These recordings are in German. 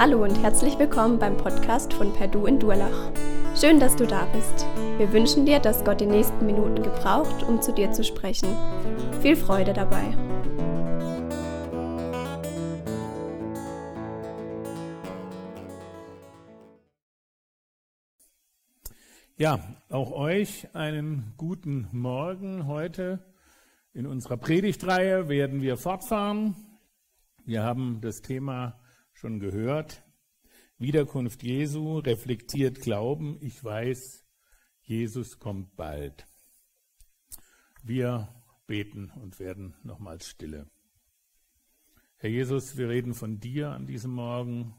Hallo und herzlich willkommen beim Podcast von Perdu in Durlach. Schön, dass du da bist. Wir wünschen dir, dass Gott die nächsten Minuten gebraucht, um zu dir zu sprechen. Viel Freude dabei. Ja, auch euch einen guten Morgen heute. In unserer Predigtreihe werden wir fortfahren. Wir haben das Thema schon gehört. Wiederkunft Jesu reflektiert Glauben. Ich weiß, Jesus kommt bald. Wir beten und werden nochmals stille. Herr Jesus, wir reden von dir an diesem Morgen.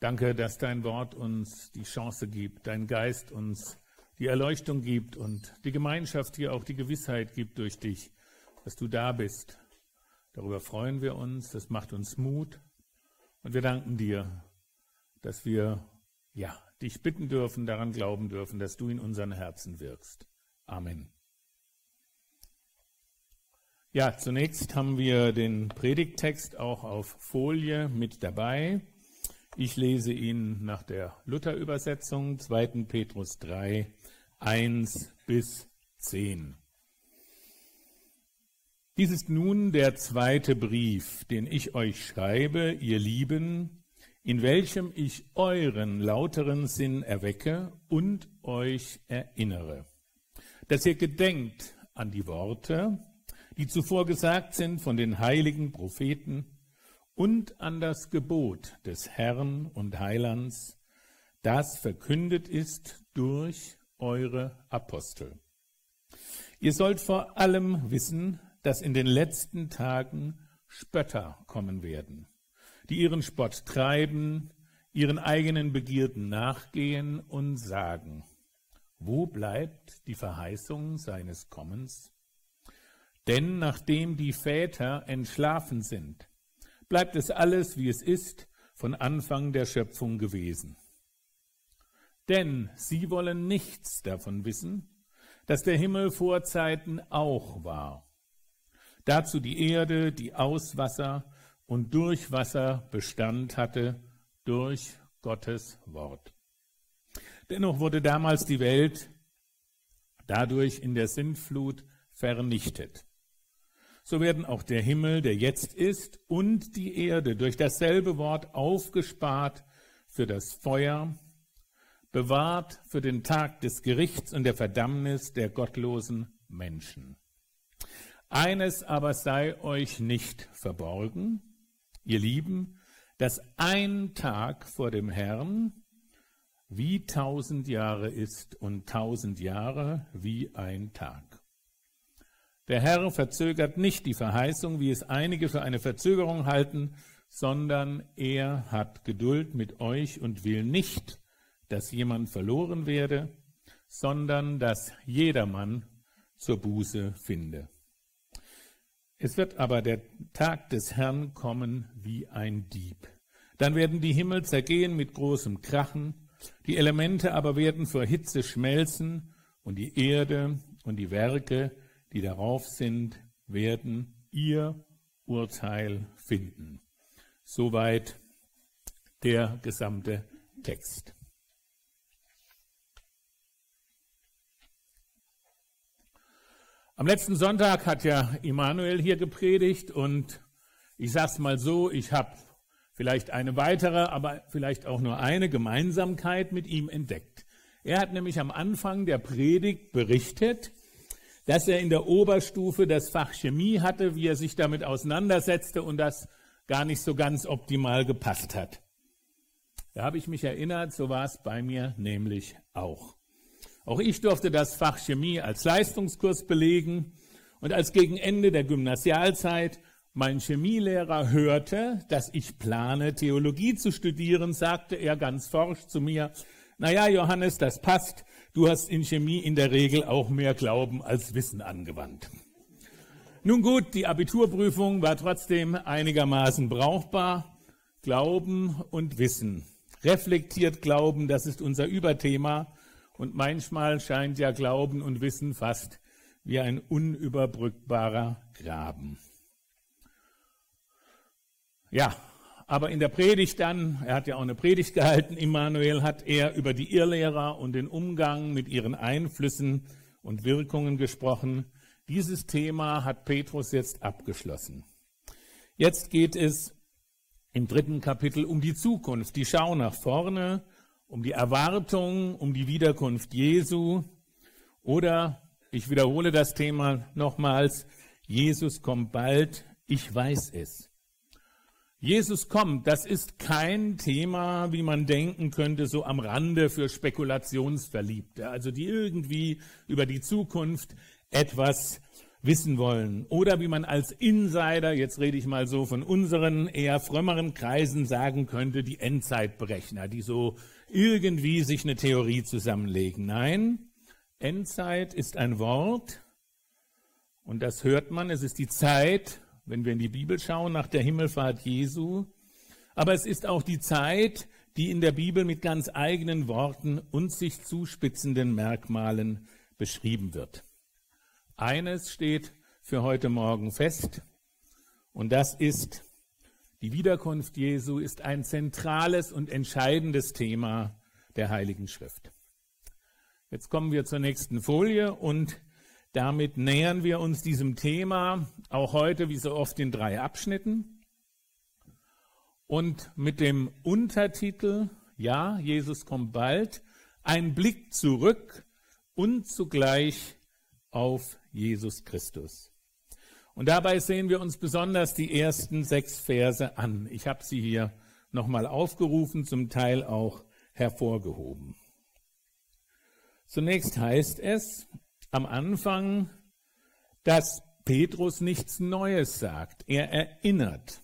Danke, dass dein Wort uns die Chance gibt, dein Geist uns die Erleuchtung gibt und die Gemeinschaft hier auch die Gewissheit gibt durch dich, dass du da bist. Darüber freuen wir uns, das macht uns Mut und wir danken dir, dass wir ja, dich bitten dürfen, daran glauben dürfen, dass du in unseren Herzen wirkst. Amen. Ja, zunächst haben wir den Predigttext auch auf Folie mit dabei. Ich lese ihn nach der Luther-Übersetzung, 2. Petrus 3, 1 bis 10. Dies ist nun der zweite Brief, den ich euch schreibe, ihr Lieben, in welchem ich euren lauteren Sinn erwecke und euch erinnere, dass ihr gedenkt an die Worte, die zuvor gesagt sind von den heiligen Propheten und an das Gebot des Herrn und Heilands, das verkündet ist durch eure Apostel. Ihr sollt vor allem wissen, dass in den letzten Tagen Spötter kommen werden, die ihren Spott treiben, ihren eigenen Begierden nachgehen und sagen, wo bleibt die Verheißung seines Kommens? Denn nachdem die Väter entschlafen sind, bleibt es alles, wie es ist, von Anfang der Schöpfung gewesen. Denn sie wollen nichts davon wissen, dass der Himmel vor Zeiten auch war Dazu die Erde, die aus Wasser und durch Wasser Bestand hatte, durch Gottes Wort. Dennoch wurde damals die Welt dadurch in der Sintflut vernichtet. So werden auch der Himmel, der jetzt ist, und die Erde durch dasselbe Wort aufgespart für das Feuer, bewahrt für den Tag des Gerichts und der Verdammnis der gottlosen Menschen. Eines aber sei euch nicht verborgen, ihr Lieben, dass ein Tag vor dem Herrn wie tausend Jahre ist und tausend Jahre wie ein Tag. Der Herr verzögert nicht die Verheißung, wie es einige für eine Verzögerung halten, sondern er hat Geduld mit euch und will nicht, dass jemand verloren werde, sondern dass jedermann zur Buße finde. Es wird aber der Tag des Herrn kommen wie ein Dieb. Dann werden die Himmel zergehen mit großem Krachen, die Elemente aber werden vor Hitze schmelzen und die Erde und die Werke, die darauf sind, werden ihr Urteil finden. Soweit der gesamte Text. Am letzten Sonntag hat ja Immanuel hier gepredigt und ich sage es mal so, ich habe vielleicht eine weitere, aber vielleicht auch nur eine Gemeinsamkeit mit ihm entdeckt. Er hat nämlich am Anfang der Predigt berichtet, dass er in der Oberstufe das Fach Chemie hatte, wie er sich damit auseinandersetzte und das gar nicht so ganz optimal gepasst hat. Da habe ich mich erinnert, so war es bei mir nämlich auch. Auch ich durfte das Fach Chemie als Leistungskurs belegen und als gegen Ende der Gymnasialzeit mein Chemielehrer hörte, dass ich plane, Theologie zu studieren, sagte er ganz forsch zu mir, naja, Johannes, das passt, du hast in Chemie in der Regel auch mehr Glauben als Wissen angewandt. Nun gut, die Abiturprüfung war trotzdem einigermaßen brauchbar. Glauben und Wissen. Reflektiert Glauben, das ist unser Überthema. Und manchmal scheint ja Glauben und Wissen fast wie ein unüberbrückbarer Graben. Ja, Aber in der Predigt dann, er hat ja auch eine Predigt gehalten, Immanuel, hat er über die Irrlehrer und den Umgang mit ihren Einflüssen und Wirkungen gesprochen. Dieses Thema hat Petrus jetzt abgeschlossen. Jetzt geht es im dritten Kapitel um die Zukunft, die Schau nach vorne, um die Erwartung, um die Wiederkunft Jesu. Oder, ich wiederhole das Thema nochmals, Jesus kommt bald, ich weiß es. Jesus kommt, das ist kein Thema, wie man denken könnte, so am Rande für Spekulationsverliebte, also die irgendwie über die Zukunft etwas wissen wollen. Oder wie man als Insider, jetzt rede ich mal so von unseren eher frömmeren Kreisen sagen könnte, die Endzeitberechner, die so irgendwie sich eine Theorie zusammenlegen. Nein, Endzeit ist ein Wort und das hört man, es ist die Zeit, wenn wir in die Bibel schauen, nach der Himmelfahrt Jesu. Aber es ist auch die Zeit, die in der Bibel mit ganz eigenen Worten und sich zuspitzenden Merkmalen beschrieben wird. Eines steht für heute Morgen fest, und das ist, die Wiederkunft Jesu ist ein zentrales und entscheidendes Thema der Heiligen Schrift. Jetzt kommen wir zur nächsten Folie und damit nähern wir uns diesem Thema auch heute wie so oft in drei Abschnitten. Und mit dem Untertitel, ja, Jesus kommt bald, ein Blick zurück und zugleich auf Jesus Christus. Und dabei sehen wir uns besonders die ersten sechs Verse an. Ich habe sie hier nochmal aufgerufen, zum Teil auch hervorgehoben. Zunächst heißt es, am Anfang, dass Petrus nichts Neues sagt. Er erinnert.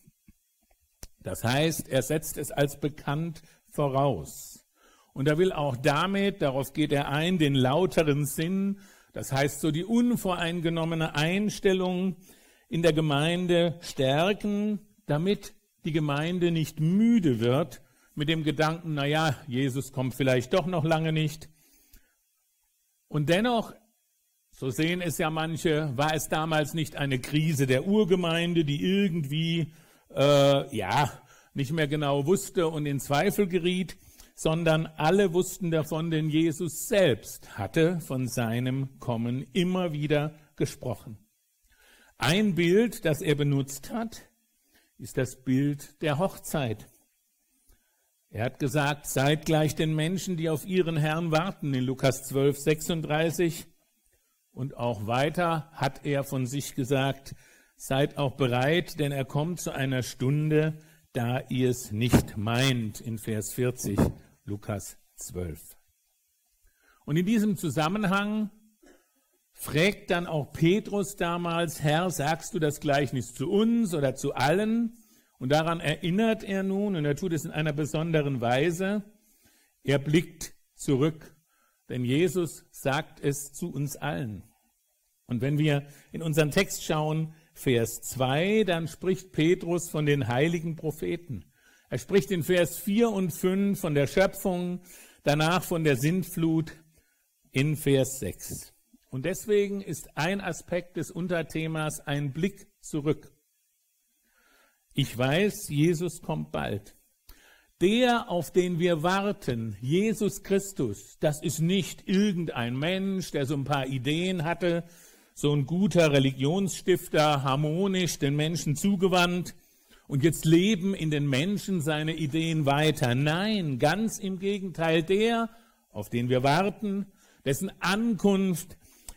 Das heißt, er setzt es als bekannt voraus. Und er will auch damit, darauf geht er ein, den lauteren Sinn, das heißt so die unvoreingenommene Einstellung in der Gemeinde stärken, damit die Gemeinde nicht müde wird mit dem Gedanken, na ja, Jesus kommt vielleicht doch noch lange nicht. Und dennoch so sehen es ja manche, war es damals nicht eine Krise der Urgemeinde, die irgendwie, äh, ja, nicht mehr genau wusste und in Zweifel geriet, sondern alle wussten davon, denn Jesus selbst hatte von seinem Kommen immer wieder gesprochen. Ein Bild, das er benutzt hat, ist das Bild der Hochzeit. Er hat gesagt, seid gleich den Menschen, die auf ihren Herrn warten, in Lukas 12, 36. Und auch weiter hat er von sich gesagt, seid auch bereit, denn er kommt zu einer Stunde, da ihr es nicht meint, in Vers 40, Lukas 12. Und in diesem Zusammenhang fragt dann auch Petrus damals, Herr, sagst du das Gleichnis zu uns oder zu allen? Und daran erinnert er nun, und er tut es in einer besonderen Weise, er blickt zurück denn Jesus sagt es zu uns allen. Und wenn wir in unseren Text schauen, Vers 2, dann spricht Petrus von den heiligen Propheten. Er spricht in Vers 4 und 5 von der Schöpfung, danach von der Sintflut in Vers 6. Und deswegen ist ein Aspekt des Unterthemas ein Blick zurück. Ich weiß, Jesus kommt bald. Der, auf den wir warten, Jesus Christus, das ist nicht irgendein Mensch, der so ein paar Ideen hatte, so ein guter Religionsstifter, harmonisch den Menschen zugewandt und jetzt leben in den Menschen seine Ideen weiter. Nein, ganz im Gegenteil, der, auf den wir warten, dessen Ankunft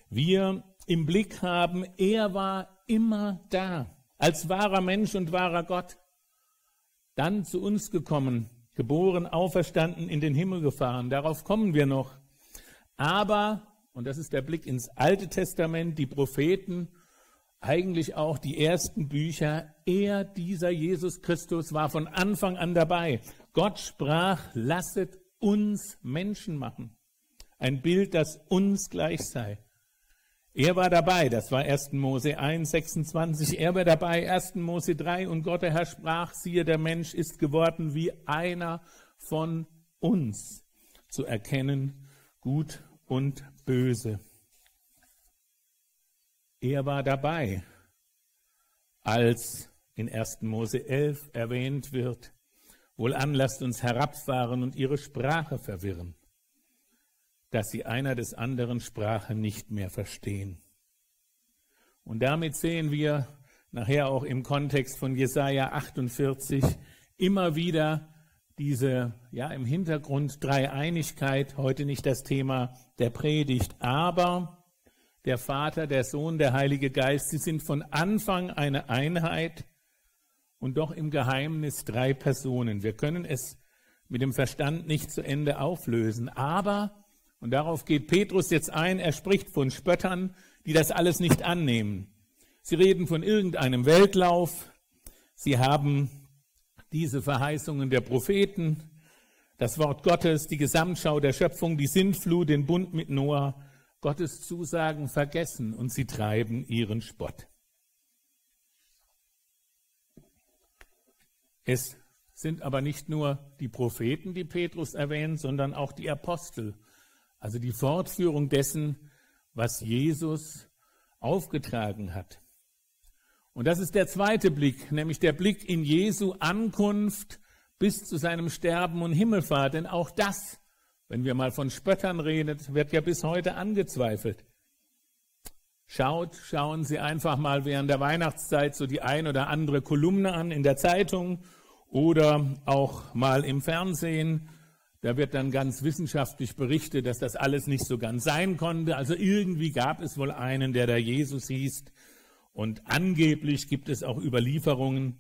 wir im Blick haben, er war immer da, als wahrer Mensch und wahrer Gott dann zu uns gekommen, geboren, auferstanden, in den Himmel gefahren. Darauf kommen wir noch. Aber, und das ist der Blick ins Alte Testament, die Propheten, eigentlich auch die ersten Bücher, er, dieser Jesus Christus, war von Anfang an dabei. Gott sprach, lasset uns Menschen machen. Ein Bild, das uns gleich sei. Er war dabei, das war 1. Mose 1, 26. Er war dabei, 1. Mose 3. Und Gott, der Herr, sprach, siehe, der Mensch ist geworden wie einer von uns, zu erkennen gut und böse. Er war dabei, als in 1. Mose 11 erwähnt wird, Wohlan lasst uns herabfahren und ihre Sprache verwirren, dass sie einer des anderen Sprache nicht mehr verstehen. Und damit sehen wir nachher auch im Kontext von Jesaja 48 immer wieder diese, ja, im Hintergrund Dreieinigkeit, heute nicht das Thema der Predigt, aber der Vater, der Sohn, der Heilige Geist, sie sind von Anfang eine Einheit und doch im Geheimnis drei Personen. Wir können es mit dem Verstand nicht zu Ende auflösen, aber, und darauf geht Petrus jetzt ein, er spricht von Spöttern, die das alles nicht annehmen. Sie reden von irgendeinem Weltlauf, sie haben diese Verheißungen der Propheten, das Wort Gottes, die Gesamtschau der Schöpfung, die Sintflut, den Bund mit Noah, Gottes Zusagen vergessen und sie treiben ihren Spott. Es sind aber nicht nur die Propheten, die Petrus erwähnt, sondern auch die Apostel, also die Fortführung dessen, was Jesus aufgetragen hat. Und das ist der zweite Blick, nämlich der Blick in Jesu Ankunft bis zu seinem Sterben und Himmelfahrt. Denn auch das, wenn wir mal von Spöttern reden, wird ja bis heute angezweifelt. Schaut, schauen Sie einfach mal während der Weihnachtszeit so die ein oder andere Kolumne an in der Zeitung oder auch mal im Fernsehen. Da wird dann ganz wissenschaftlich berichtet, dass das alles nicht so ganz sein konnte. Also irgendwie gab es wohl einen, der da Jesus hieß, und angeblich gibt es auch Überlieferungen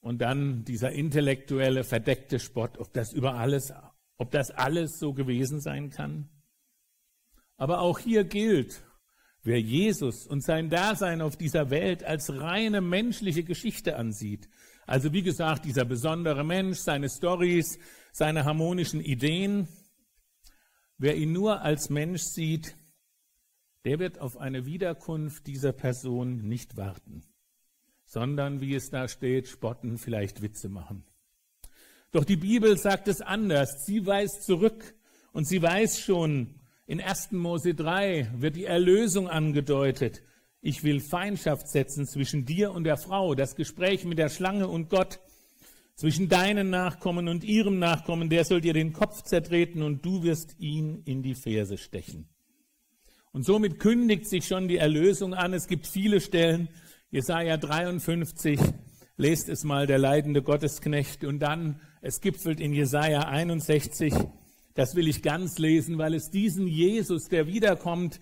und dann dieser intellektuelle, verdeckte Spott, ob das über alles, ob das alles so gewesen sein kann. Aber auch hier gilt, wer Jesus und sein Dasein auf dieser Welt als reine menschliche Geschichte ansieht, also wie gesagt, dieser besondere Mensch, seine Stories, seine harmonischen Ideen, wer ihn nur als Mensch sieht, der wird auf eine Wiederkunft dieser Person nicht warten, sondern, wie es da steht, spotten, vielleicht Witze machen. Doch die Bibel sagt es anders. Sie weist zurück und sie weiß schon, in 1. Mose 3 wird die Erlösung angedeutet. Ich will Feindschaft setzen zwischen dir und der Frau, das Gespräch mit der Schlange und Gott, zwischen deinen Nachkommen und ihrem Nachkommen, der soll dir den Kopf zertreten und du wirst ihn in die Ferse stechen. Und somit kündigt sich schon die Erlösung an. Es gibt viele Stellen. Jesaja 53, lest es mal, der leidende Gottesknecht. Und dann, es gipfelt in Jesaja 61. Das will ich ganz lesen, weil es diesen Jesus, der wiederkommt,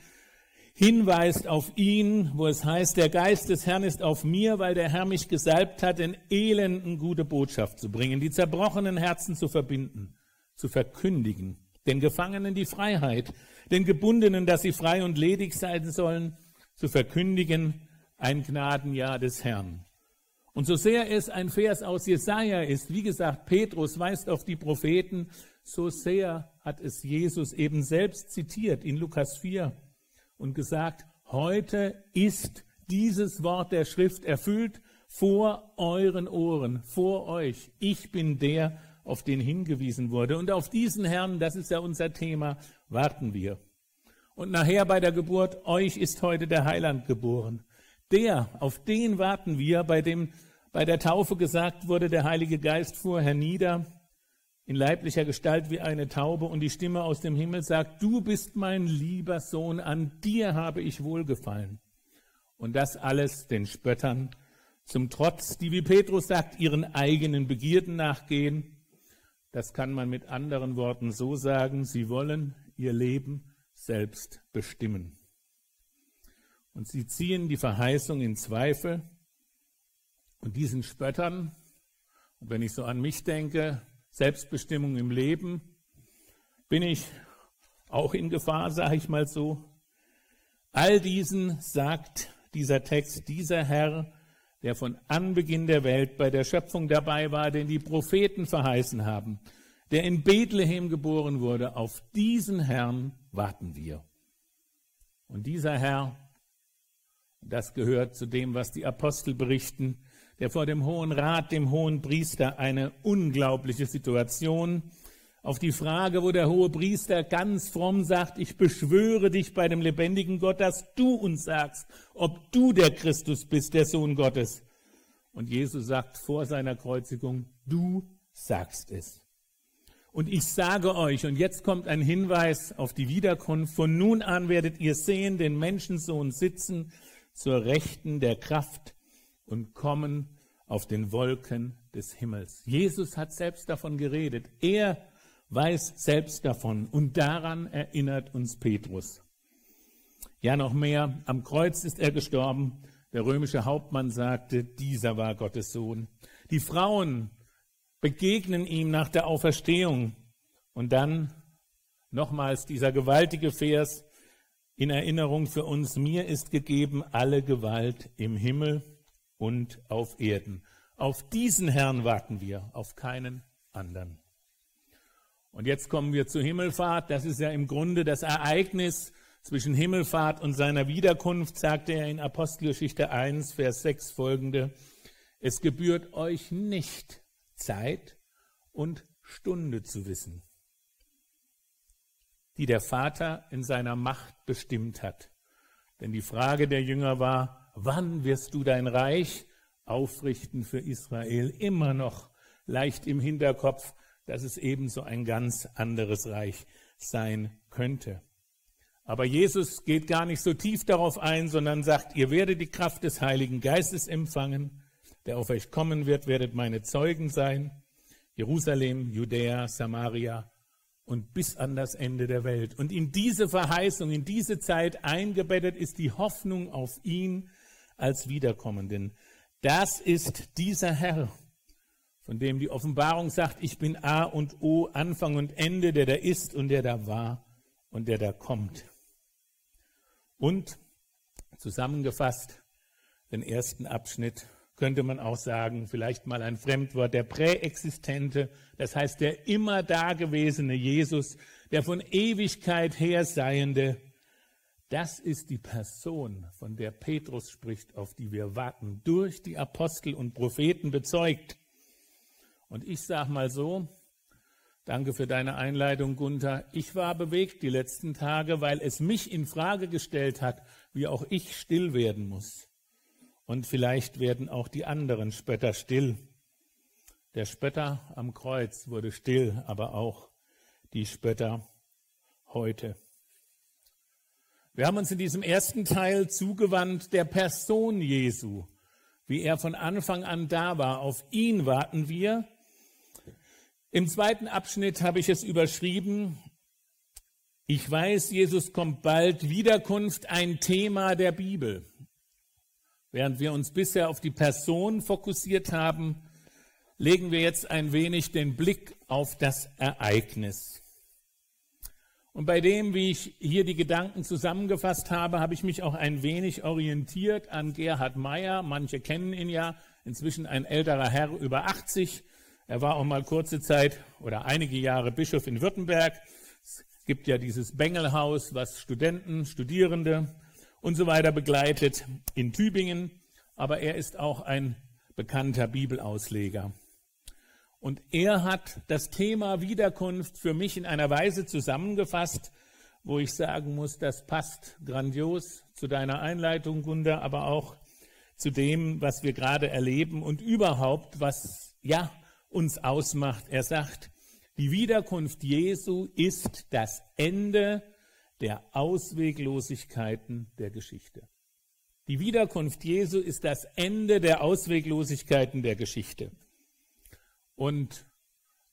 hinweist auf ihn, wo es heißt, der Geist des Herrn ist auf mir, weil der Herr mich gesalbt hat, den Elenden gute Botschaft zu bringen, die zerbrochenen Herzen zu verbinden, zu verkündigen, den Gefangenen die Freiheit, den Gebundenen, dass sie frei und ledig sein sollen, zu verkündigen ein Gnadenjahr des Herrn. Und so sehr es ein Vers aus Jesaja ist, wie gesagt, Petrus weist auf die Propheten, so sehr hat es Jesus eben selbst zitiert in Lukas 4 und gesagt, heute ist dieses Wort der Schrift erfüllt vor euren Ohren, vor euch. Ich bin der, auf den hingewiesen wurde. Und auf diesen Herrn, das ist ja unser Thema, warten wir. Und nachher bei der Geburt, euch ist heute der Heiland geboren. Der, auf den warten wir, bei dem bei der Taufe gesagt wurde, der Heilige Geist fuhr hernieder in leiblicher Gestalt wie eine Taube und die Stimme aus dem Himmel sagt, du bist mein lieber Sohn, an dir habe ich wohlgefallen. Und das alles den Spöttern zum Trotz, die, wie Petrus sagt, ihren eigenen Begierden nachgehen das kann man mit anderen Worten so sagen, sie wollen ihr Leben selbst bestimmen. Und sie ziehen die Verheißung in Zweifel und diesen Spöttern, und wenn ich so an mich denke, Selbstbestimmung im Leben, bin ich auch in Gefahr, sage ich mal so. All diesen sagt dieser Text, dieser Herr, der von Anbeginn der Welt bei der Schöpfung dabei war, den die Propheten verheißen haben, der in Bethlehem geboren wurde, auf diesen Herrn warten wir. Und dieser Herr, das gehört zu dem, was die Apostel berichten, der vor dem Hohen Rat, dem Hohen Priester, eine unglaubliche Situation auf die Frage, wo der hohe Priester ganz fromm sagt, ich beschwöre dich bei dem lebendigen Gott, dass du uns sagst, ob du der Christus bist, der Sohn Gottes. Und Jesus sagt vor seiner Kreuzigung, du sagst es. Und ich sage euch, und jetzt kommt ein Hinweis auf die Wiederkunft, von nun an werdet ihr sehen den Menschensohn sitzen zur Rechten der Kraft und kommen auf den Wolken des Himmels. Jesus hat selbst davon geredet. Er weiß selbst davon und daran erinnert uns Petrus. Ja, noch mehr, am Kreuz ist er gestorben. Der römische Hauptmann sagte, dieser war Gottes Sohn. Die Frauen begegnen ihm nach der Auferstehung. Und dann nochmals dieser gewaltige Vers in Erinnerung für uns, mir ist gegeben alle Gewalt im Himmel und auf Erden. Auf diesen Herrn warten wir, auf keinen anderen. Und jetzt kommen wir zur Himmelfahrt. Das ist ja im Grunde das Ereignis zwischen Himmelfahrt und seiner Wiederkunft, sagte er in Apostelgeschichte 1, Vers 6 folgende. Es gebührt euch nicht, Zeit und Stunde zu wissen, die der Vater in seiner Macht bestimmt hat. Denn die Frage der Jünger war, wann wirst du dein Reich aufrichten für Israel? Immer noch leicht im Hinterkopf, dass es ebenso ein ganz anderes Reich sein könnte. Aber Jesus geht gar nicht so tief darauf ein, sondern sagt, ihr werdet die Kraft des Heiligen Geistes empfangen der auf euch kommen wird, werdet meine Zeugen sein. Jerusalem, Judäa, Samaria und bis an das Ende der Welt. Und in diese Verheißung, in diese Zeit eingebettet ist die Hoffnung auf ihn als Wiederkommenden. Das ist dieser Herr, von dem die Offenbarung sagt, ich bin A und O, Anfang und Ende, der da ist und der da war und der da kommt. Und zusammengefasst den ersten Abschnitt könnte man auch sagen, vielleicht mal ein Fremdwort, der präexistente, das heißt der immer dagewesene Jesus, der von Ewigkeit her seiende, das ist die Person, von der Petrus spricht, auf die wir warten, durch die Apostel und Propheten bezeugt. Und ich sage mal so, danke für deine Einleitung, Gunther. Ich war bewegt die letzten Tage, weil es mich in Frage gestellt hat, wie auch ich still werden muss. Und vielleicht werden auch die anderen Spötter still. Der Spötter am Kreuz wurde still, aber auch die Spötter heute. Wir haben uns in diesem ersten Teil zugewandt der Person Jesu, wie er von Anfang an da war. Auf ihn warten wir. Im zweiten Abschnitt habe ich es überschrieben. Ich weiß, Jesus kommt bald. Wiederkunft, ein Thema der Bibel. Während wir uns bisher auf die Person fokussiert haben, legen wir jetzt ein wenig den Blick auf das Ereignis. Und bei dem, wie ich hier die Gedanken zusammengefasst habe, habe ich mich auch ein wenig orientiert an Gerhard Meyer. Manche kennen ihn ja, inzwischen ein älterer Herr über 80. Er war auch mal kurze Zeit oder einige Jahre Bischof in Württemberg. Es gibt ja dieses Bengelhaus, was Studenten, Studierende und so weiter begleitet in Tübingen, aber er ist auch ein bekannter Bibelausleger. Und er hat das Thema Wiederkunft für mich in einer Weise zusammengefasst, wo ich sagen muss, das passt grandios zu deiner Einleitung, Gunda, aber auch zu dem, was wir gerade erleben und überhaupt, was ja uns ausmacht. Er sagt, die Wiederkunft Jesu ist das Ende der Ausweglosigkeiten der Geschichte. Die Wiederkunft Jesu ist das Ende der Ausweglosigkeiten der Geschichte. Und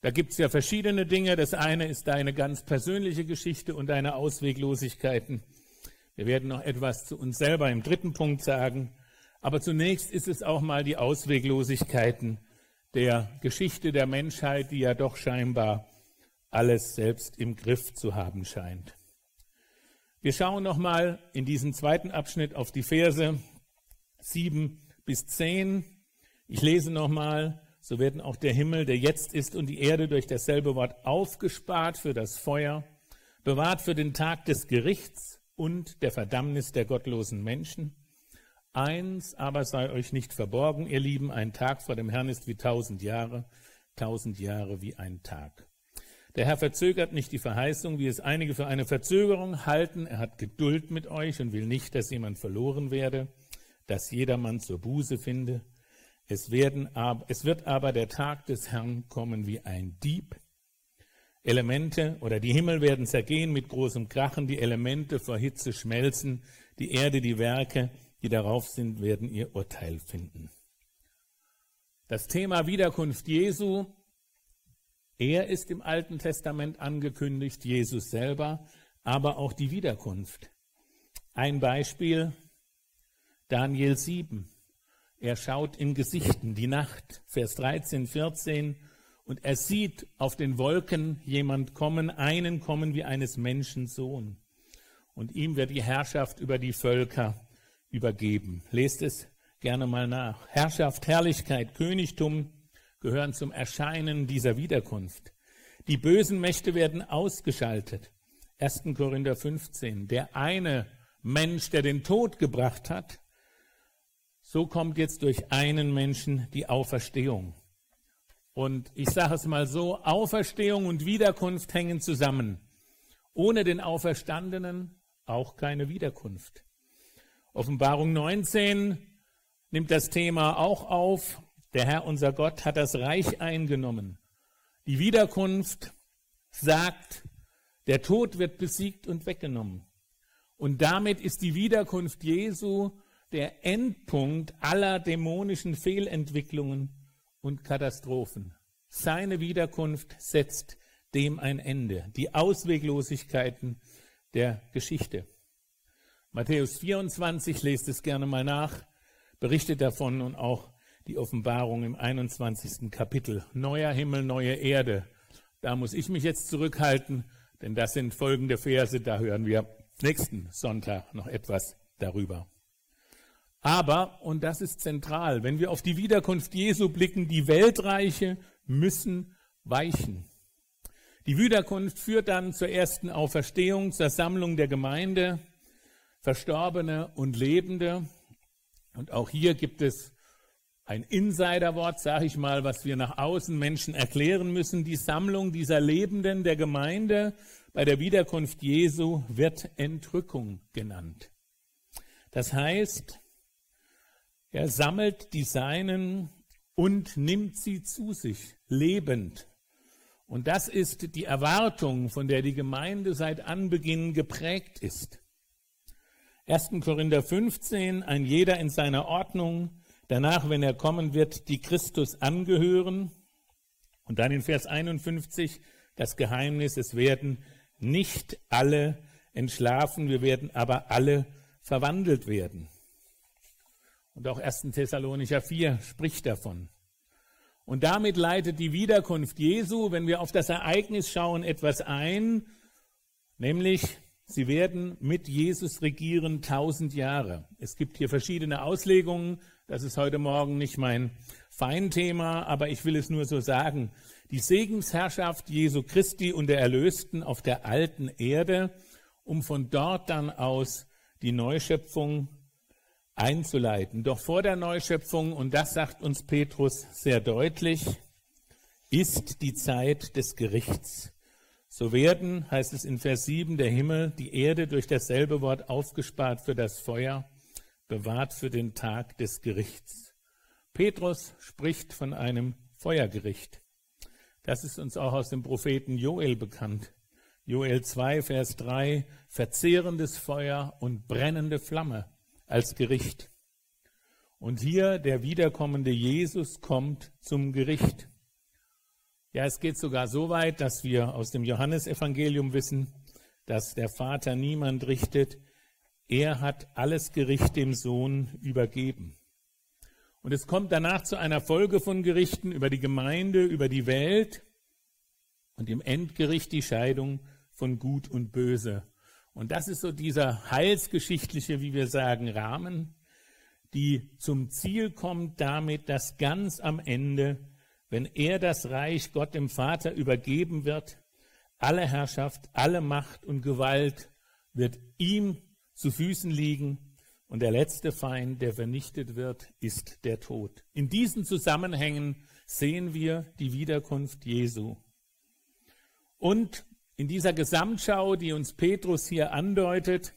da gibt es ja verschiedene Dinge. Das eine ist deine ganz persönliche Geschichte und deine Ausweglosigkeiten. Wir werden noch etwas zu uns selber im dritten Punkt sagen. Aber zunächst ist es auch mal die Ausweglosigkeiten der Geschichte der Menschheit, die ja doch scheinbar alles selbst im Griff zu haben scheint. Wir schauen nochmal in diesem zweiten Abschnitt auf die Verse 7 bis 10. Ich lese nochmal, so werden auch der Himmel, der jetzt ist, und die Erde durch dasselbe Wort aufgespart für das Feuer, bewahrt für den Tag des Gerichts und der Verdammnis der gottlosen Menschen. Eins aber sei euch nicht verborgen, ihr Lieben, ein Tag vor dem Herrn ist wie tausend Jahre, tausend Jahre wie ein Tag. Der Herr verzögert nicht die Verheißung, wie es einige für eine Verzögerung halten. Er hat Geduld mit euch und will nicht, dass jemand verloren werde, dass jedermann zur Buße finde. Es, werden, es wird aber der Tag des Herrn kommen wie ein Dieb. Elemente oder die Himmel werden zergehen mit großem Krachen, die Elemente vor Hitze schmelzen, die Erde, die Werke, die darauf sind, werden ihr Urteil finden. Das Thema Wiederkunft Jesu, er ist im Alten Testament angekündigt, Jesus selber, aber auch die Wiederkunft. Ein Beispiel, Daniel 7. Er schaut in Gesichten die Nacht, Vers 13, 14, und er sieht auf den Wolken jemand kommen, einen kommen wie eines Menschen Sohn. Und ihm wird die Herrschaft über die Völker übergeben. Lest es gerne mal nach. Herrschaft, Herrlichkeit, Königtum gehören zum Erscheinen dieser Wiederkunft. Die bösen Mächte werden ausgeschaltet. 1. Korinther 15. Der eine Mensch, der den Tod gebracht hat, so kommt jetzt durch einen Menschen die Auferstehung. Und ich sage es mal so, Auferstehung und Wiederkunft hängen zusammen. Ohne den Auferstandenen auch keine Wiederkunft. Offenbarung 19 nimmt das Thema auch auf. Der Herr, unser Gott, hat das Reich eingenommen. Die Wiederkunft sagt, der Tod wird besiegt und weggenommen. Und damit ist die Wiederkunft Jesu der Endpunkt aller dämonischen Fehlentwicklungen und Katastrophen. Seine Wiederkunft setzt dem ein Ende. Die Ausweglosigkeiten der Geschichte. Matthäus 24, lest es gerne mal nach, berichtet davon und auch die Offenbarung im 21. Kapitel. Neuer Himmel, neue Erde. Da muss ich mich jetzt zurückhalten, denn das sind folgende Verse, da hören wir nächsten Sonntag noch etwas darüber. Aber, und das ist zentral, wenn wir auf die Wiederkunft Jesu blicken, die Weltreiche müssen weichen. Die Wiederkunft führt dann zur ersten Auferstehung, zur Sammlung der Gemeinde, Verstorbene und Lebende. Und auch hier gibt es ein Insiderwort, sage ich mal, was wir nach außen Menschen erklären müssen. Die Sammlung dieser Lebenden der Gemeinde bei der Wiederkunft Jesu wird Entrückung genannt. Das heißt, er sammelt die Seinen und nimmt sie zu sich, lebend. Und das ist die Erwartung, von der die Gemeinde seit Anbeginn geprägt ist. 1. Korinther 15, ein jeder in seiner Ordnung, danach, wenn er kommen wird, die Christus angehören. Und dann in Vers 51 das Geheimnis, es werden nicht alle entschlafen, wir werden aber alle verwandelt werden. Und auch 1. Thessalonicher 4 spricht davon. Und damit leitet die Wiederkunft Jesu, wenn wir auf das Ereignis schauen, etwas ein, nämlich sie werden mit Jesus regieren tausend Jahre. Es gibt hier verschiedene Auslegungen, das ist heute Morgen nicht mein Feinthema, aber ich will es nur so sagen. Die Segensherrschaft Jesu Christi und der Erlösten auf der alten Erde, um von dort dann aus die Neuschöpfung einzuleiten. Doch vor der Neuschöpfung, und das sagt uns Petrus sehr deutlich, ist die Zeit des Gerichts. So werden, heißt es in Vers 7, der Himmel, die Erde durch dasselbe Wort aufgespart für das Feuer, bewahrt für den Tag des Gerichts. Petrus spricht von einem Feuergericht. Das ist uns auch aus dem Propheten Joel bekannt. Joel 2, Vers 3, verzehrendes Feuer und brennende Flamme als Gericht. Und hier der wiederkommende Jesus kommt zum Gericht. Ja, es geht sogar so weit, dass wir aus dem Johannesevangelium wissen, dass der Vater niemand richtet. Er hat alles Gericht dem Sohn übergeben. Und es kommt danach zu einer Folge von Gerichten über die Gemeinde, über die Welt und im Endgericht die Scheidung von Gut und Böse. Und das ist so dieser heilsgeschichtliche, wie wir sagen, Rahmen, die zum Ziel kommt damit, dass ganz am Ende, wenn er das Reich Gott dem Vater übergeben wird, alle Herrschaft, alle Macht und Gewalt wird ihm zu Füßen liegen und der letzte Feind, der vernichtet wird, ist der Tod. In diesen Zusammenhängen sehen wir die Wiederkunft Jesu. Und in dieser Gesamtschau, die uns Petrus hier andeutet,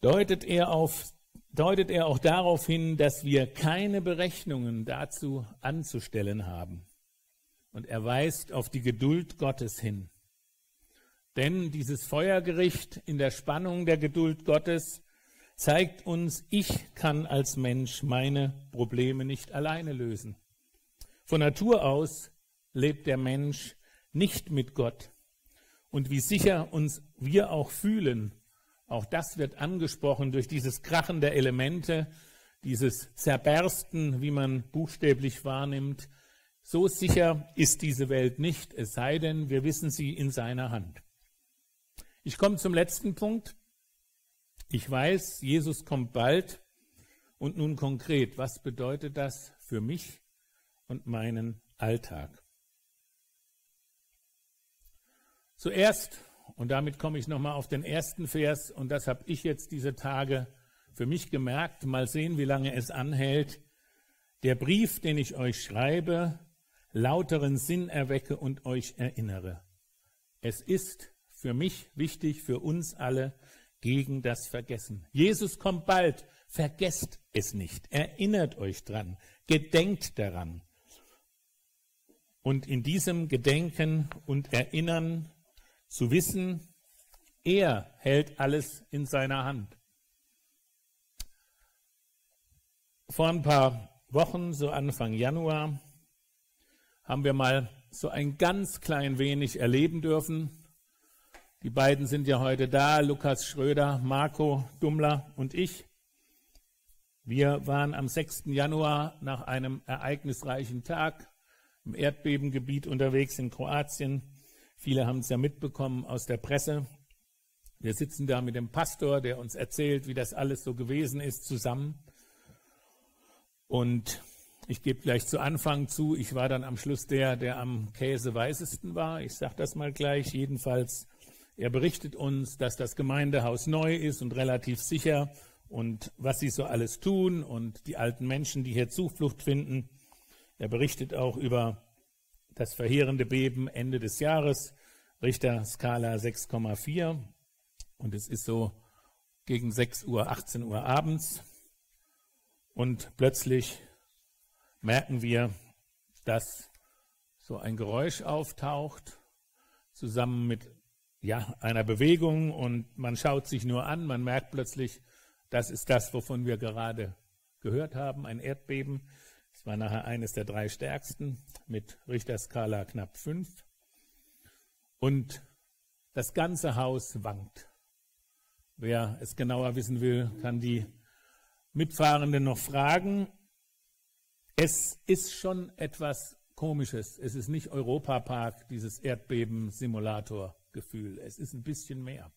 deutet er auf deutet er auch darauf hin, dass wir keine Berechnungen dazu anzustellen haben. Und er weist auf die Geduld Gottes hin. Denn dieses Feuergericht in der Spannung der Geduld Gottes zeigt uns, ich kann als Mensch meine Probleme nicht alleine lösen. Von Natur aus lebt der Mensch nicht mit Gott. Und wie sicher uns wir auch fühlen, auch das wird angesprochen durch dieses Krachen der Elemente, dieses Zerbersten, wie man buchstäblich wahrnimmt. So sicher ist diese Welt nicht, es sei denn, wir wissen sie in seiner Hand. Ich komme zum letzten Punkt. Ich weiß, Jesus kommt bald. Und nun konkret, was bedeutet das für mich und meinen Alltag? Zuerst, und damit komme ich nochmal auf den ersten Vers, und das habe ich jetzt diese Tage für mich gemerkt, mal sehen, wie lange es anhält. Der Brief, den ich euch schreibe, lauteren Sinn erwecke und euch erinnere. Es ist für mich wichtig, für uns alle, gegen das Vergessen. Jesus kommt bald, vergesst es nicht, erinnert euch dran, gedenkt daran. Und in diesem Gedenken und Erinnern zu wissen, er hält alles in seiner Hand. Vor ein paar Wochen, so Anfang Januar, haben wir mal so ein ganz klein wenig erleben dürfen. Die beiden sind ja heute da, Lukas Schröder, Marco Dummler und ich. Wir waren am 6. Januar nach einem ereignisreichen Tag im Erdbebengebiet unterwegs in Kroatien Viele haben es ja mitbekommen aus der Presse. Wir sitzen da mit dem Pastor, der uns erzählt, wie das alles so gewesen ist, zusammen. Und ich gebe gleich zu Anfang zu, ich war dann am Schluss der, der am käseweißesten war. Ich sage das mal gleich. Jedenfalls, er berichtet uns, dass das Gemeindehaus neu ist und relativ sicher und was sie so alles tun und die alten Menschen, die hier Zuflucht finden. Er berichtet auch über das verheerende Beben Ende des Jahres, Richterskala 6,4 und es ist so gegen 6 Uhr, 18 Uhr abends. Und plötzlich merken wir, dass so ein Geräusch auftaucht, zusammen mit ja, einer Bewegung. Und man schaut sich nur an, man merkt plötzlich, das ist das, wovon wir gerade gehört haben, ein Erdbeben. Es war nachher eines der drei stärksten mit Richterskala knapp fünf. Und das ganze Haus wankt. Wer es genauer wissen will, kann die Mitfahrenden noch fragen. Es ist schon etwas Komisches. Es ist nicht Europapark, dieses Erdbeben-Simulator-Gefühl. Es ist ein bisschen mehr.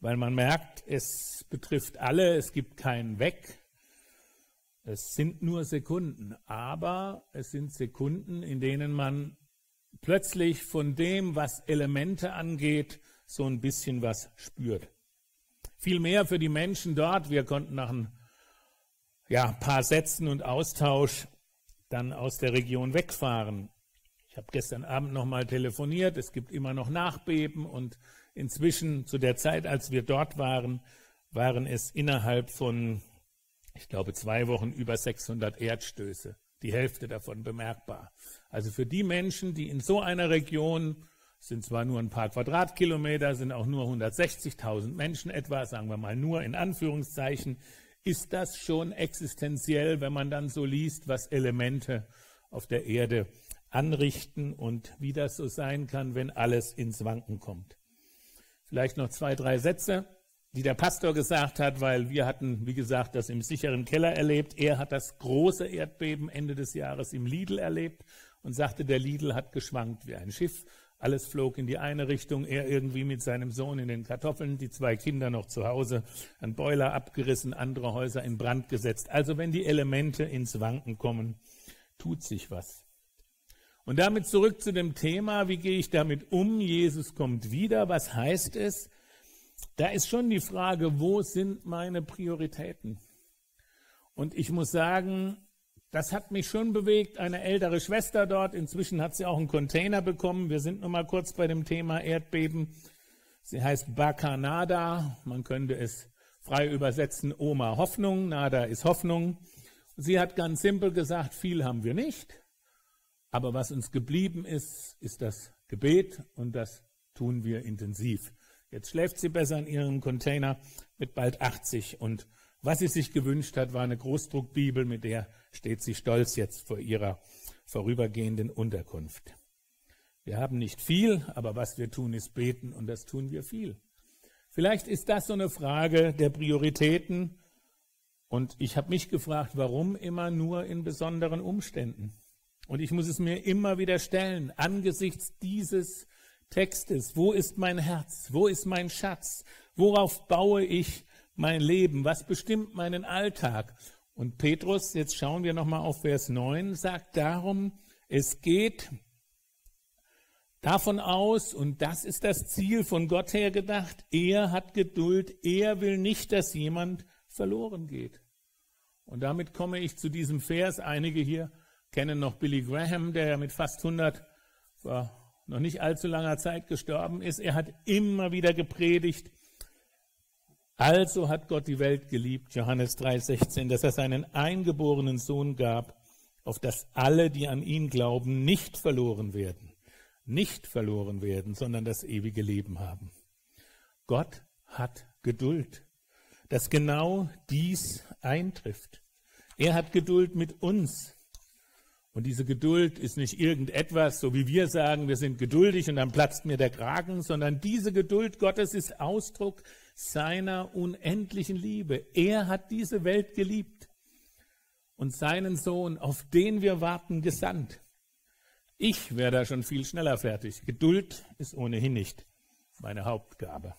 Weil man merkt, es betrifft alle, es gibt keinen Weg. Es sind nur Sekunden, aber es sind Sekunden, in denen man plötzlich von dem, was Elemente angeht, so ein bisschen was spürt. Viel mehr für die Menschen dort. Wir konnten nach ein ja, paar Sätzen und Austausch dann aus der Region wegfahren. Ich habe gestern Abend nochmal telefoniert. Es gibt immer noch Nachbeben und inzwischen zu der Zeit, als wir dort waren, waren es innerhalb von ich glaube, zwei Wochen über 600 Erdstöße, die Hälfte davon bemerkbar. Also für die Menschen, die in so einer Region, sind zwar nur ein paar Quadratkilometer, sind auch nur 160.000 Menschen etwa, sagen wir mal nur in Anführungszeichen, ist das schon existenziell, wenn man dann so liest, was Elemente auf der Erde anrichten und wie das so sein kann, wenn alles ins Wanken kommt. Vielleicht noch zwei, drei Sätze die der Pastor gesagt hat, weil wir hatten, wie gesagt, das im sicheren Keller erlebt. Er hat das große Erdbeben Ende des Jahres im Lidl erlebt und sagte, der Lidl hat geschwankt wie ein Schiff. Alles flog in die eine Richtung, er irgendwie mit seinem Sohn in den Kartoffeln, die zwei Kinder noch zu Hause, ein Boiler abgerissen, andere Häuser in Brand gesetzt. Also wenn die Elemente ins Wanken kommen, tut sich was. Und damit zurück zu dem Thema, wie gehe ich damit um? Jesus kommt wieder. Was heißt es? Da ist schon die Frage, wo sind meine Prioritäten? Und ich muss sagen, das hat mich schon bewegt. Eine ältere Schwester dort, inzwischen hat sie auch einen Container bekommen. Wir sind noch mal kurz bei dem Thema Erdbeben. Sie heißt Bacanada. Man könnte es frei übersetzen Oma Hoffnung, Nada ist Hoffnung. Sie hat ganz simpel gesagt, viel haben wir nicht, aber was uns geblieben ist, ist das Gebet und das tun wir intensiv. Jetzt schläft sie besser in ihrem Container mit bald 80 und was sie sich gewünscht hat, war eine Großdruckbibel, mit der steht sie stolz jetzt vor ihrer vorübergehenden Unterkunft. Wir haben nicht viel, aber was wir tun, ist beten und das tun wir viel. Vielleicht ist das so eine Frage der Prioritäten und ich habe mich gefragt, warum immer nur in besonderen Umständen? Und ich muss es mir immer wieder stellen, angesichts dieses Textes, wo ist mein Herz, wo ist mein Schatz, worauf baue ich mein Leben, was bestimmt meinen Alltag? Und Petrus, jetzt schauen wir nochmal auf Vers 9, sagt darum, es geht davon aus, und das ist das Ziel von Gott her gedacht, er hat Geduld, er will nicht, dass jemand verloren geht. Und damit komme ich zu diesem Vers. Einige hier kennen noch Billy Graham, der mit fast 100 vor noch nicht allzu langer Zeit gestorben ist. Er hat immer wieder gepredigt. Also hat Gott die Welt geliebt, Johannes 3:16, dass er seinen eingeborenen Sohn gab, auf dass alle, die an ihn glauben, nicht verloren werden, nicht verloren werden, sondern das ewige Leben haben. Gott hat Geduld, dass genau dies eintrifft. Er hat Geduld mit uns. Und diese Geduld ist nicht irgendetwas, so wie wir sagen, wir sind geduldig und dann platzt mir der Kragen, sondern diese Geduld Gottes ist Ausdruck seiner unendlichen Liebe. Er hat diese Welt geliebt und seinen Sohn, auf den wir warten, gesandt. Ich wäre da schon viel schneller fertig. Geduld ist ohnehin nicht meine Hauptgabe.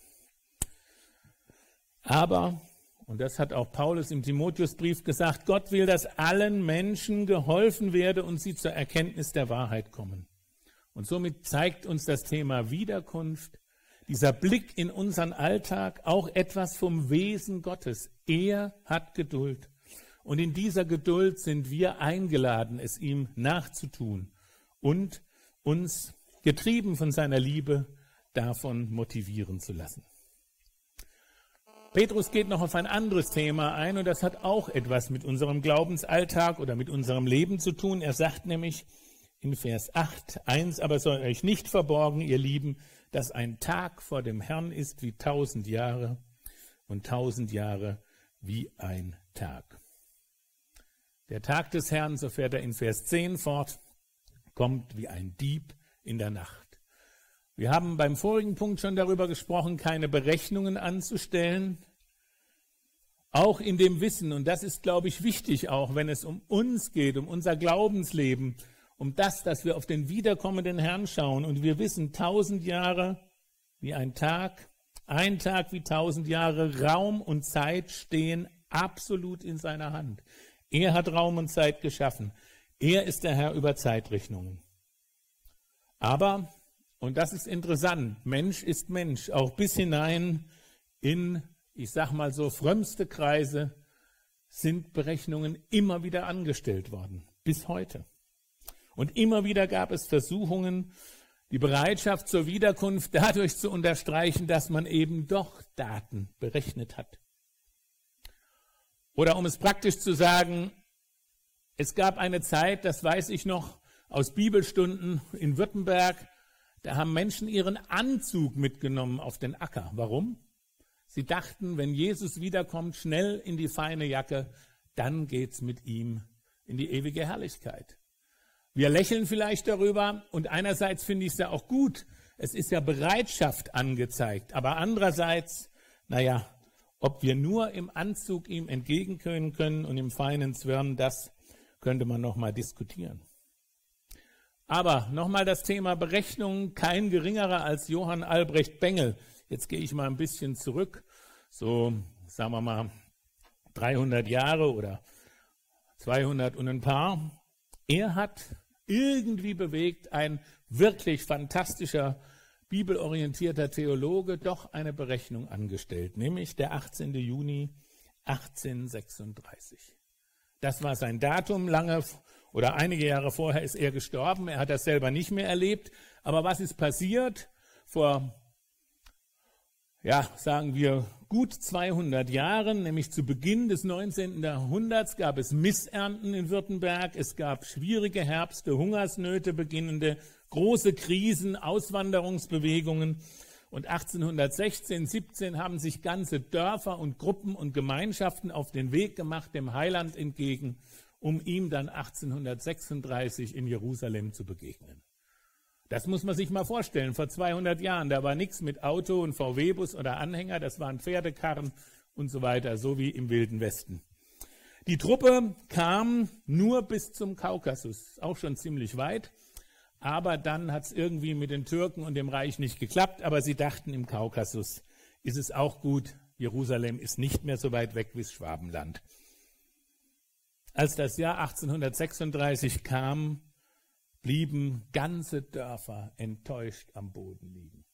Aber, und das hat auch Paulus im Timotheusbrief gesagt, Gott will, dass allen Menschen geholfen werde und sie zur Erkenntnis der Wahrheit kommen. Und somit zeigt uns das Thema Wiederkunft, dieser Blick in unseren Alltag, auch etwas vom Wesen Gottes. Er hat Geduld. Und in dieser Geduld sind wir eingeladen, es ihm nachzutun und uns, getrieben von seiner Liebe, davon motivieren zu lassen. Petrus geht noch auf ein anderes Thema ein und das hat auch etwas mit unserem Glaubensalltag oder mit unserem Leben zu tun. Er sagt nämlich in Vers 8, eins aber soll euch nicht verborgen, ihr Lieben, dass ein Tag vor dem Herrn ist wie tausend Jahre und tausend Jahre wie ein Tag. Der Tag des Herrn, so fährt er in Vers 10 fort, kommt wie ein Dieb in der Nacht. Wir haben beim vorigen Punkt schon darüber gesprochen, keine Berechnungen anzustellen. Auch in dem Wissen, und das ist, glaube ich, wichtig, auch wenn es um uns geht, um unser Glaubensleben, um das, dass wir auf den wiederkommenden Herrn schauen und wir wissen, tausend Jahre wie ein Tag, ein Tag wie tausend Jahre, Raum und Zeit stehen absolut in seiner Hand. Er hat Raum und Zeit geschaffen. Er ist der Herr über Zeitrechnungen. Aber, und das ist interessant, Mensch ist Mensch, auch bis hinein in, ich sag mal so, frömmste Kreise sind Berechnungen immer wieder angestellt worden, bis heute. Und immer wieder gab es Versuchungen, die Bereitschaft zur Wiederkunft dadurch zu unterstreichen, dass man eben doch Daten berechnet hat. Oder um es praktisch zu sagen, es gab eine Zeit, das weiß ich noch aus Bibelstunden in Württemberg, da haben Menschen ihren Anzug mitgenommen auf den Acker. Warum? Sie dachten, wenn Jesus wiederkommt, schnell in die feine Jacke, dann geht's mit ihm in die ewige Herrlichkeit. Wir lächeln vielleicht darüber und einerseits finde ich es ja auch gut. Es ist ja Bereitschaft angezeigt. Aber andererseits, naja, ob wir nur im Anzug ihm entgegenkönnen können und im feinen Zwirn, das könnte man nochmal diskutieren. Aber nochmal das Thema Berechnung, kein geringerer als Johann Albrecht Bengel. Jetzt gehe ich mal ein bisschen zurück, so sagen wir mal 300 Jahre oder 200 und ein paar. Er hat irgendwie bewegt, ein wirklich fantastischer, bibelorientierter Theologe, doch eine Berechnung angestellt, nämlich der 18. Juni 1836. Das war sein Datum. Lange oder einige Jahre vorher ist er gestorben. Er hat das selber nicht mehr erlebt. Aber was ist passiert? Vor, ja, sagen wir gut 200 Jahren, nämlich zu Beginn des 19. Jahrhunderts, gab es Missernten in Württemberg, es gab schwierige Herbste, Hungersnöte beginnende, große Krisen, Auswanderungsbewegungen. Und 1816, 17 haben sich ganze Dörfer und Gruppen und Gemeinschaften auf den Weg gemacht dem Heiland entgegen, um ihm dann 1836 in Jerusalem zu begegnen. Das muss man sich mal vorstellen. Vor 200 Jahren, da war nichts mit Auto und VW-Bus oder Anhänger, das waren Pferdekarren und so weiter, so wie im Wilden Westen. Die Truppe kam nur bis zum Kaukasus, auch schon ziemlich weit. Aber dann hat es irgendwie mit den Türken und dem Reich nicht geklappt. Aber sie dachten, im Kaukasus ist es auch gut. Jerusalem ist nicht mehr so weit weg wie das Schwabenland. Als das Jahr 1836 kam, blieben ganze Dörfer enttäuscht am Boden liegen.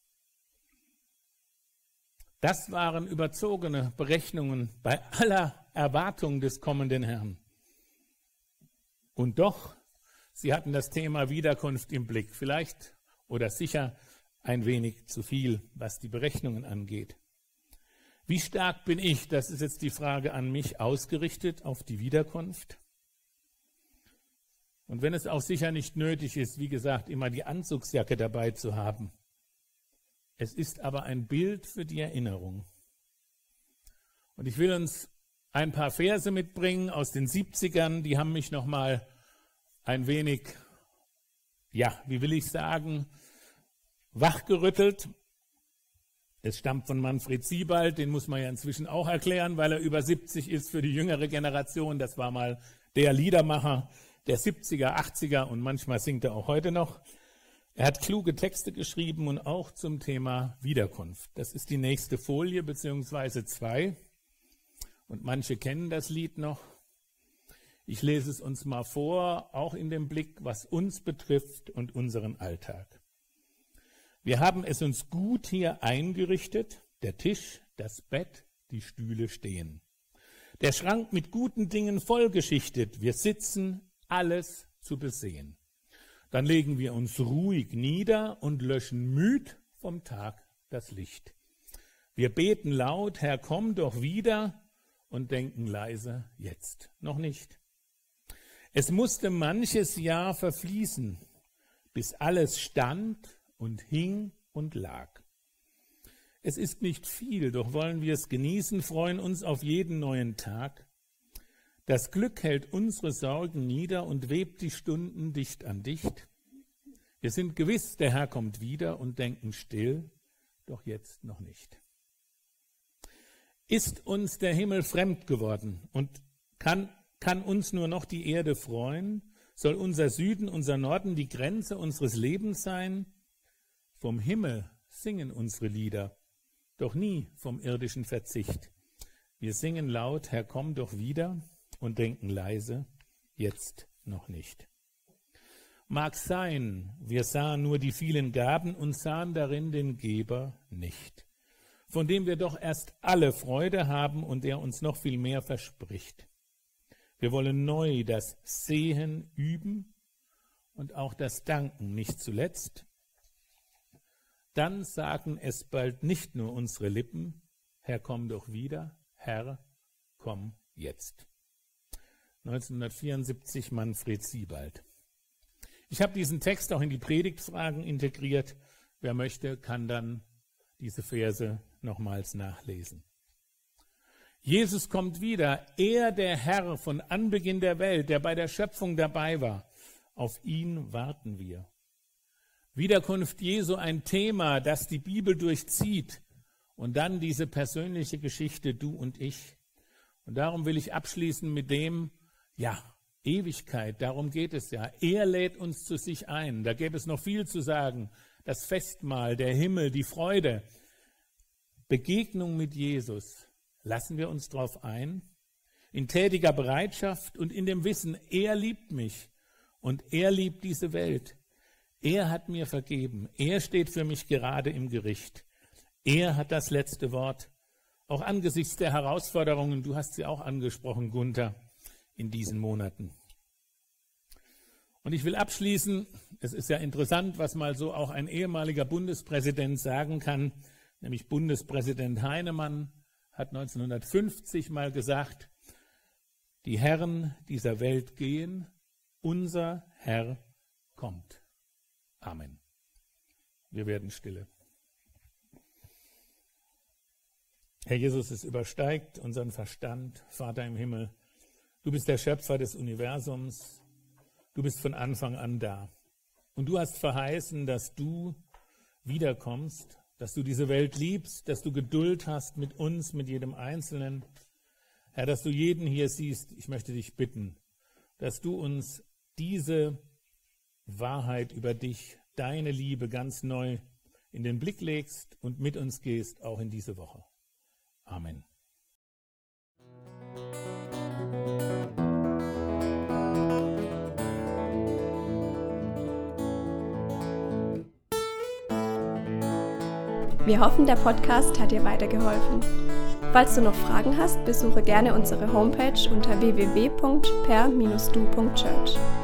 Das waren überzogene Berechnungen bei aller Erwartung des kommenden Herrn. Und doch, sie hatten das Thema Wiederkunft im Blick, vielleicht oder sicher ein wenig zu viel, was die Berechnungen angeht. Wie stark bin ich, das ist jetzt die Frage an mich, ausgerichtet auf die Wiederkunft? Und wenn es auch sicher nicht nötig ist, wie gesagt, immer die Anzugsjacke dabei zu haben, es ist aber ein Bild für die Erinnerung. Und ich will uns ein paar Verse mitbringen aus den 70ern, die haben mich nochmal ein wenig, ja, wie will ich sagen, wachgerüttelt. Es stammt von Manfred Siebald, den muss man ja inzwischen auch erklären, weil er über 70 ist für die jüngere Generation. Das war mal der Liedermacher der 70er, 80er und manchmal singt er auch heute noch. Er hat kluge Texte geschrieben und auch zum Thema Wiederkunft. Das ist die nächste Folie beziehungsweise zwei. Und manche kennen das Lied noch. Ich lese es uns mal vor, auch in dem Blick, was uns betrifft und unseren Alltag. Wir haben es uns gut hier eingerichtet, der Tisch, das Bett, die Stühle stehen. Der Schrank mit guten Dingen vollgeschichtet. Wir sitzen, alles zu besehen. Dann legen wir uns ruhig nieder und löschen müd vom Tag das Licht. Wir beten laut, Herr, komm doch wieder und denken leise, jetzt noch nicht. Es musste manches Jahr verfließen, bis alles stand und hing und lag. Es ist nicht viel, doch wollen wir es genießen, freuen uns auf jeden neuen Tag. Das Glück hält unsere Sorgen nieder und webt die Stunden dicht an dicht. Wir sind gewiss, der Herr kommt wieder und denken still, doch jetzt noch nicht. Ist uns der Himmel fremd geworden und kann, kann uns nur noch die Erde freuen? Soll unser Süden, unser Norden die Grenze unseres Lebens sein? Vom Himmel singen unsere Lieder, doch nie vom irdischen Verzicht. Wir singen laut, Herr, komm doch wieder und denken leise, jetzt noch nicht. Mag sein, wir sahen nur die vielen Gaben und sahen darin den Geber nicht, von dem wir doch erst alle Freude haben und der uns noch viel mehr verspricht. Wir wollen neu das Sehen üben und auch das Danken nicht zuletzt. Dann sagen es bald nicht nur unsere Lippen, Herr, komm doch wieder, Herr, komm jetzt. 1974 Manfred Siebald. Ich habe diesen Text auch in die Predigtfragen integriert. Wer möchte, kann dann diese Verse nochmals nachlesen. Jesus kommt wieder, er der Herr von Anbeginn der Welt, der bei der Schöpfung dabei war. Auf ihn warten wir. Wiederkunft Jesu ein Thema, das die Bibel durchzieht. Und dann diese persönliche Geschichte, du und ich. Und darum will ich abschließen mit dem, ja, Ewigkeit, darum geht es ja. Er lädt uns zu sich ein. Da gäbe es noch viel zu sagen. Das Festmahl, der Himmel, die Freude. Begegnung mit Jesus. Lassen wir uns darauf ein? In tätiger Bereitschaft und in dem Wissen, er liebt mich und er liebt diese Welt. Er hat mir vergeben. Er steht für mich gerade im Gericht. Er hat das letzte Wort. Auch angesichts der Herausforderungen, du hast sie auch angesprochen, Gunther in diesen Monaten. Und ich will abschließen, es ist ja interessant, was mal so auch ein ehemaliger Bundespräsident sagen kann, nämlich Bundespräsident Heinemann hat 1950 mal gesagt, die Herren dieser Welt gehen, unser Herr kommt. Amen. Wir werden stille. Herr Jesus, es übersteigt unseren Verstand, Vater im Himmel. Du bist der Schöpfer des Universums. Du bist von Anfang an da. Und du hast verheißen, dass du wiederkommst, dass du diese Welt liebst, dass du Geduld hast mit uns, mit jedem Einzelnen. Herr, dass du jeden hier siehst, ich möchte dich bitten, dass du uns diese Wahrheit über dich, deine Liebe ganz neu in den Blick legst und mit uns gehst, auch in diese Woche. Amen. Wir hoffen, der Podcast hat dir weitergeholfen. Falls du noch Fragen hast, besuche gerne unsere Homepage unter www.per-du.church.